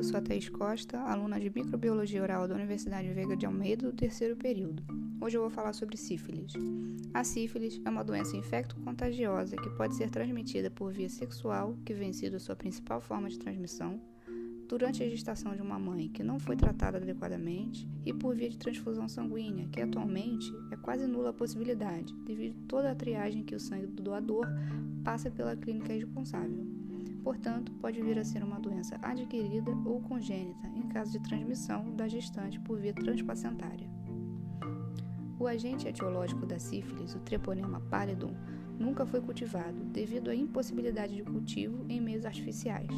eu sou a Thaís Costa, aluna de Microbiologia Oral da Universidade Veiga de Almeida do terceiro período. Hoje eu vou falar sobre sífilis. A sífilis é uma doença infecto-contagiosa que pode ser transmitida por via sexual, que vem sido a sua principal forma de transmissão, durante a gestação de uma mãe que não foi tratada adequadamente e por via de transfusão sanguínea, que atualmente é quase nula a possibilidade, devido a toda a triagem que o sangue do doador passa pela clínica responsável. Portanto, pode vir a ser uma doença adquirida ou congênita em caso de transmissão da gestante por via transplacentária. O agente etiológico da sífilis, o Treponema pallidum, nunca foi cultivado devido à impossibilidade de cultivo em meios artificiais.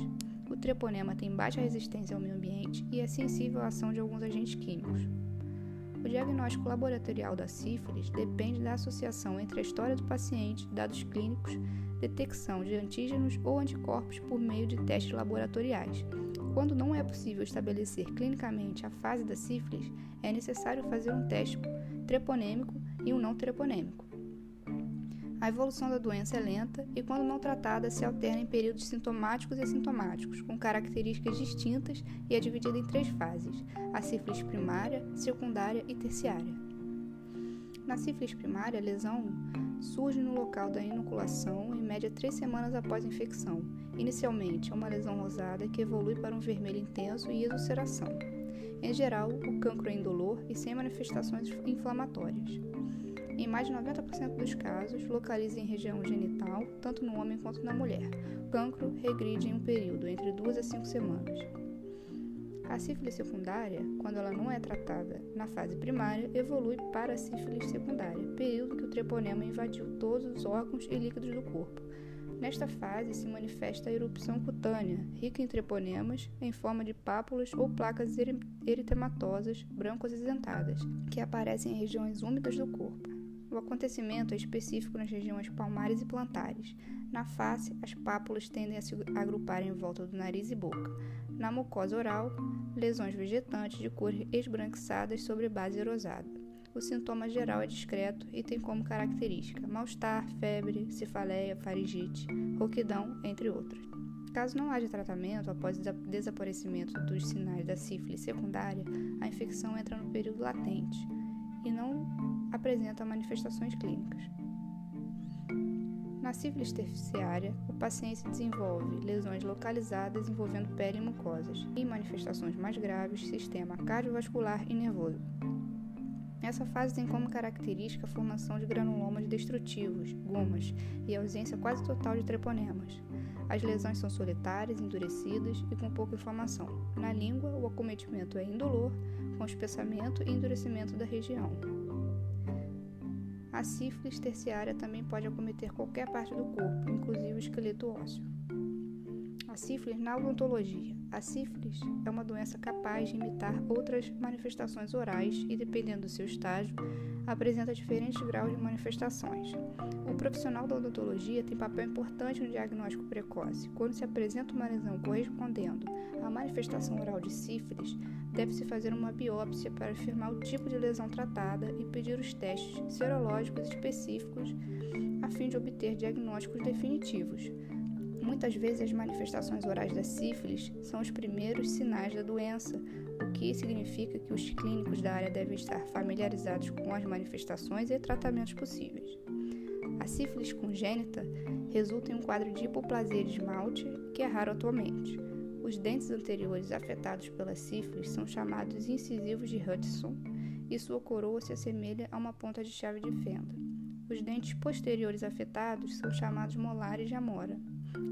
O treponema tem baixa resistência ao meio ambiente e é sensível à ação de alguns agentes químicos. O diagnóstico laboratorial da sífilis depende da associação entre a história do paciente, dados clínicos, detecção de antígenos ou anticorpos por meio de testes laboratoriais. Quando não é possível estabelecer clinicamente a fase da sífilis, é necessário fazer um teste treponêmico e um não treponêmico. A evolução da doença é lenta e, quando não tratada, se alterna em períodos sintomáticos e assintomáticos, com características distintas e é dividida em três fases: a sífilis primária, secundária e terciária. Na sífilis primária, a lesão surge no local da inoculação em média três semanas após a infecção. Inicialmente, é uma lesão rosada que evolui para um vermelho intenso e exulceração. Em geral, o cancro é indolor e sem manifestações inflamatórias. Em mais de 90% dos casos, localiza em região genital, tanto no homem quanto na mulher. O cancro regride em um período entre 2 a 5 semanas. A sífilis secundária, quando ela não é tratada na fase primária, evolui para a sífilis secundária, período que o treponema invadiu todos os órgãos e líquidos do corpo. Nesta fase se manifesta a erupção cutânea, rica em treponemas, em forma de pápulas ou placas eritematosas brancas acinzentadas, que aparecem em regiões úmidas do corpo. O acontecimento é específico nas regiões palmares e plantares. Na face, as pápulas tendem a se agrupar em volta do nariz e boca. Na mucosa oral, lesões vegetantes de cor esbranquiçadas sobre base erosada. O sintoma geral é discreto e tem como característica mal-estar, febre, cefaleia, faringite, rouquidão, entre outros. Caso não haja tratamento após o desaparecimento dos sinais da sífilis secundária, a infecção entra no período latente e não apresenta manifestações clínicas. Na sífilis terciária, o paciente desenvolve lesões localizadas envolvendo pele e mucosas e manifestações mais graves, sistema cardiovascular e nervoso. Essa fase tem como característica a formação de granulomas destrutivos, gomas, e a ausência quase total de treponemas. As lesões são solitárias, endurecidas e com pouca inflamação. Na língua, o acometimento é indolor, com espessamento e endurecimento da região. A sífilis terciária também pode acometer qualquer parte do corpo, inclusive o esqueleto ósseo. A sífilis na odontologia. A sífilis é uma doença capaz de imitar outras manifestações orais e, dependendo do seu estágio, apresenta diferentes graus de manifestações. O profissional da odontologia tem papel importante no diagnóstico precoce. Quando se apresenta uma lesão correspondendo à manifestação oral de sífilis, deve-se fazer uma biópsia para afirmar o tipo de lesão tratada e pedir os testes serológicos específicos a fim de obter diagnósticos definitivos. Muitas vezes as manifestações orais da sífilis são os primeiros sinais da doença, o que significa que os clínicos da área devem estar familiarizados com as manifestações e tratamentos possíveis. A sífilis congênita resulta em um quadro de hipoplasia de esmalte, que é raro atualmente. Os dentes anteriores afetados pela sífilis são chamados incisivos de Hudson e sua coroa se assemelha a uma ponta de chave de fenda. Os dentes posteriores afetados são chamados molares de amora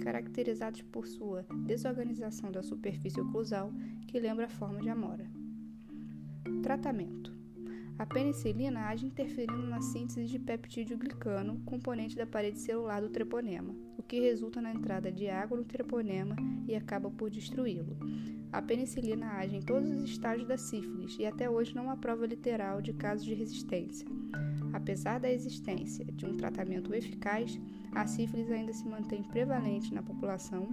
caracterizados por sua desorganização da superfície oclusal, que lembra a forma de amora. Tratamento: A penicilina age interferindo na síntese de peptídeo glicano, componente da parede celular do treponema, o que resulta na entrada de água no treponema e acaba por destruí-lo. A penicilina age em todos os estágios da sífilis e até hoje não há prova literal de casos de resistência. Apesar da existência de um tratamento eficaz, a sífilis ainda se mantém prevalente na população,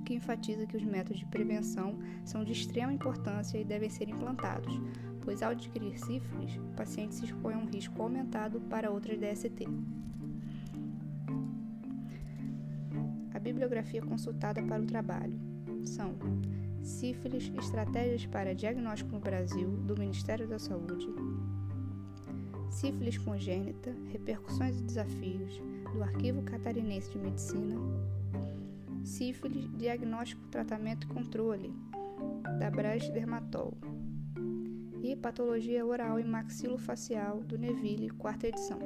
o que enfatiza que os métodos de prevenção são de extrema importância e devem ser implantados, pois ao adquirir sífilis, o paciente se expõe a um risco aumentado para outras DST. A bibliografia consultada para o trabalho são Sífilis, estratégias para diagnóstico no Brasil, do Ministério da Saúde. Sífilis congênita, repercussões e desafios, do Arquivo Catarinense de Medicina. Sífilis, diagnóstico, tratamento e controle, da Braz Dermatol. E Patologia Oral e Maxilofacial, do Neville, quarta edição.